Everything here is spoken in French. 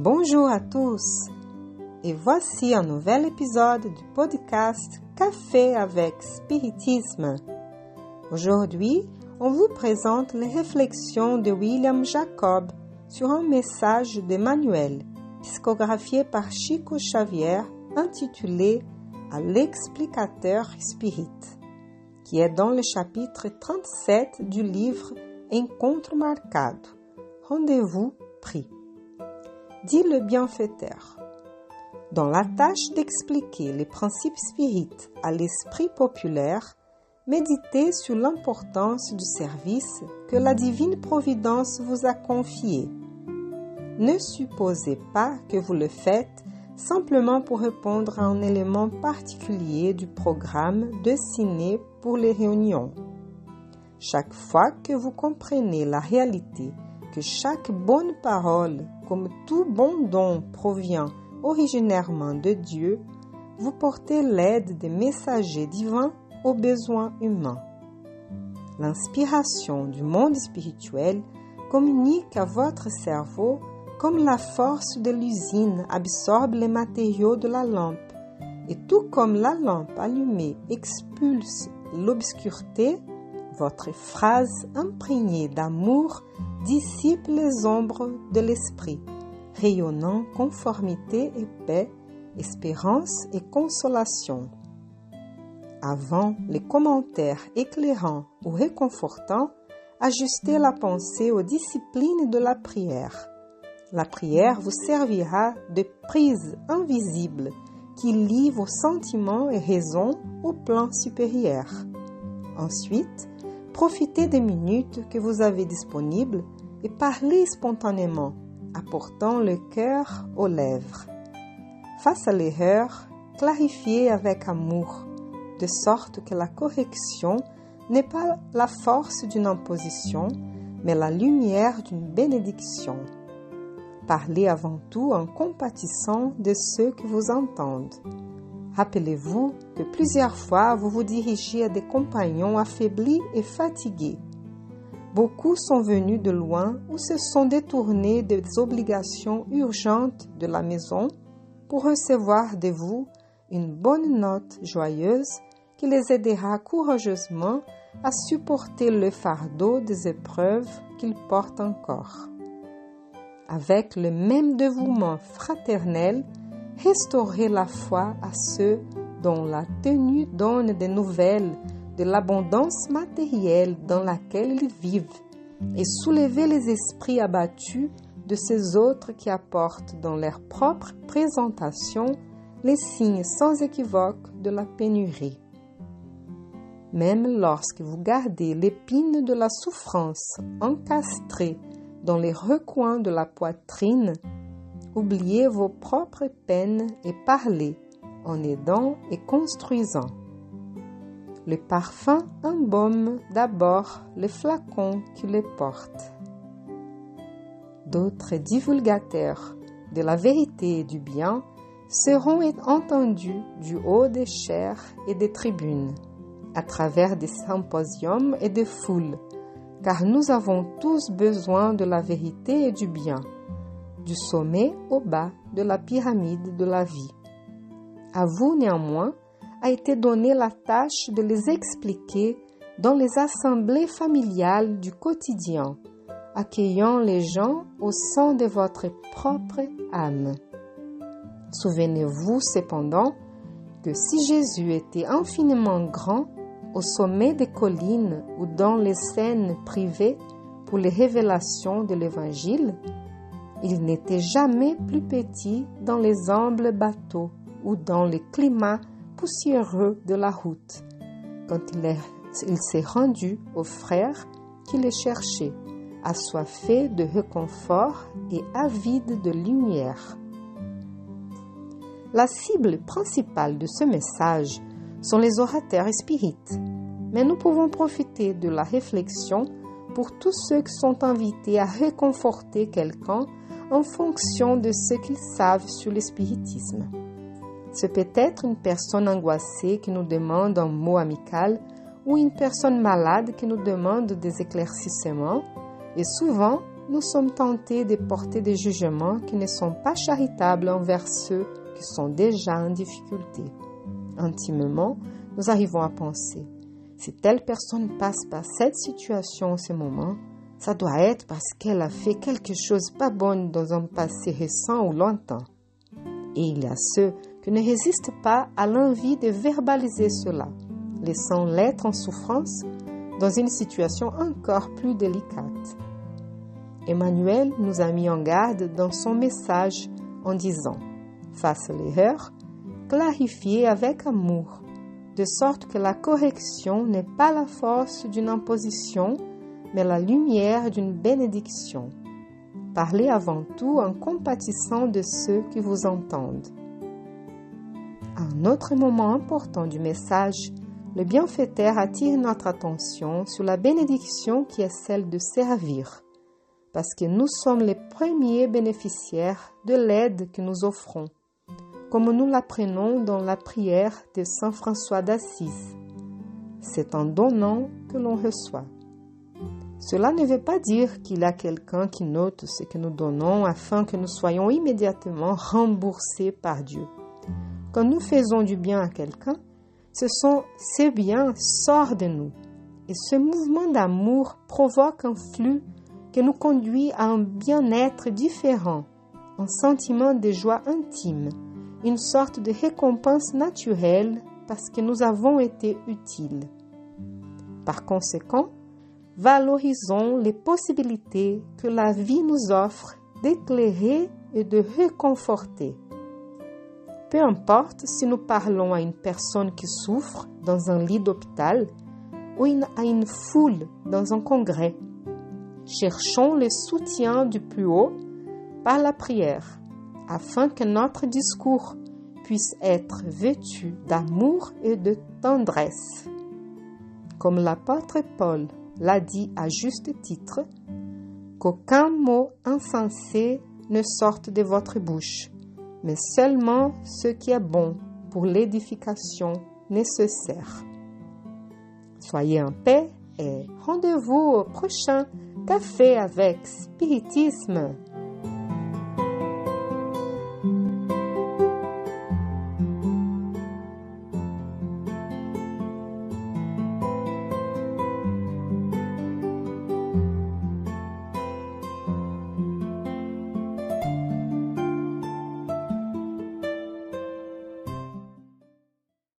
Bonjour à tous et voici un nouvel épisode du podcast Café avec Spiritisme. Aujourd'hui, on vous présente les réflexions de William Jacob sur un message d'Emmanuel, psychographié par Chico Xavier, intitulé À l'explicateur spirit, qui est dans le chapitre 37 du livre Encontro marcado. Rendez-vous pris dit le bienfaiteur. Dans la tâche d'expliquer les principes spirites à l'esprit populaire, méditez sur l'importance du service que la divine providence vous a confié. Ne supposez pas que vous le faites simplement pour répondre à un élément particulier du programme dessiné pour les réunions. Chaque fois que vous comprenez la réalité que chaque bonne parole, comme tout bon don, provient originairement de Dieu, vous portez l'aide des messagers divins aux besoins humains. L'inspiration du monde spirituel communique à votre cerveau comme la force de l'usine absorbe les matériaux de la lampe, et tout comme la lampe allumée expulse l'obscurité, votre phrase imprégnée d'amour dissipe les ombres de l'esprit, rayonnant conformité et paix, espérance et consolation. Avant les commentaires éclairants ou réconfortants, ajustez la pensée aux disciplines de la prière. La prière vous servira de prise invisible qui lie vos sentiments et raisons au plan supérieur. Ensuite, Profitez des minutes que vous avez disponibles et parlez spontanément, apportant le cœur aux lèvres. Face à l'erreur, clarifiez avec amour, de sorte que la correction n'est pas la force d'une imposition, mais la lumière d'une bénédiction. Parlez avant tout en compatissant de ceux qui vous entendent. Rappelez-vous que plusieurs fois vous vous dirigez à des compagnons affaiblis et fatigués. Beaucoup sont venus de loin ou se sont détournés des obligations urgentes de la maison pour recevoir de vous une bonne note joyeuse qui les aidera courageusement à supporter le fardeau des épreuves qu'ils portent encore. Avec le même dévouement fraternel, restaurer la foi à ceux dont la tenue donne des nouvelles de l'abondance matérielle dans laquelle ils vivent et soulever les esprits abattus de ces autres qui apportent dans leur propre présentation les signes sans équivoque de la pénurie. Même lorsque vous gardez l'épine de la souffrance encastrée dans les recoins de la poitrine, oubliez vos propres peines et parlez en aidant et construisant. Le parfum embaume d'abord le flacon qui le porte. D'autres divulgateurs de la vérité et du bien seront entendus du haut des chairs et des tribunes, à travers des symposiums et des foules, car nous avons tous besoin de la vérité et du bien du sommet au bas de la pyramide de la vie. À vous, néanmoins, a été donnée la tâche de les expliquer dans les assemblées familiales du quotidien, accueillant les gens au sein de votre propre âme. Souvenez-vous cependant que si Jésus était infiniment grand, au sommet des collines ou dans les scènes privées pour les révélations de l'Évangile, il n'était jamais plus petit dans les humbles bateaux ou dans les climats poussiéreux de la route, quand il, s'est rendu aux frères qui le cherchaient, assoiffés de réconfort et avides de lumière. La cible principale de ce message sont les orateurs spirites, mais nous pouvons profiter de la réflexion pour tous ceux qui sont invités à réconforter quelqu'un en fonction de ce qu'ils savent sur le spiritisme. C'est peut-être une personne angoissée qui nous demande un mot amical ou une personne malade qui nous demande des éclaircissements et souvent nous sommes tentés de porter des jugements qui ne sont pas charitables envers ceux qui sont déjà en difficulté. Intimement, nous arrivons à penser, si telle personne passe par cette situation en ce moment, ça doit être parce qu'elle a fait quelque chose pas bon dans un passé récent ou lointain. Et il y a ceux qui ne résistent pas à l'envie de verbaliser cela, laissant l'être en souffrance dans une situation encore plus délicate. Emmanuel nous a mis en garde dans son message en disant Face l'erreur, clarifiez avec amour, de sorte que la correction n'est pas la force d'une imposition, mais la lumière d'une bénédiction. Parlez avant tout en compatissant de ceux qui vous entendent. Un autre moment important du message, le bienfaiteur attire notre attention sur la bénédiction qui est celle de servir, parce que nous sommes les premiers bénéficiaires de l'aide que nous offrons, comme nous l'apprenons dans la prière de Saint François d'Assise. C'est en donnant que l'on reçoit. Cela ne veut pas dire qu'il y a quelqu'un qui note ce que nous donnons afin que nous soyons immédiatement remboursés par Dieu. Quand nous faisons du bien à quelqu'un, ce sont ces biens sortent de nous. Et ce mouvement d'amour provoque un flux qui nous conduit à un bien-être différent, un sentiment de joie intime, une sorte de récompense naturelle parce que nous avons été utiles. Par conséquent, valorisons les possibilités que la vie nous offre d'éclairer et de réconforter. Peu importe si nous parlons à une personne qui souffre dans un lit d'hôpital ou à une foule dans un congrès. Cherchons le soutien du plus haut par la prière afin que notre discours puisse être vêtu d'amour et de tendresse. Comme l'apôtre Paul l'a dit à juste titre, qu'aucun mot insensé ne sorte de votre bouche, mais seulement ce qui est bon pour l'édification nécessaire. Soyez en paix et rendez-vous au prochain café avec spiritisme.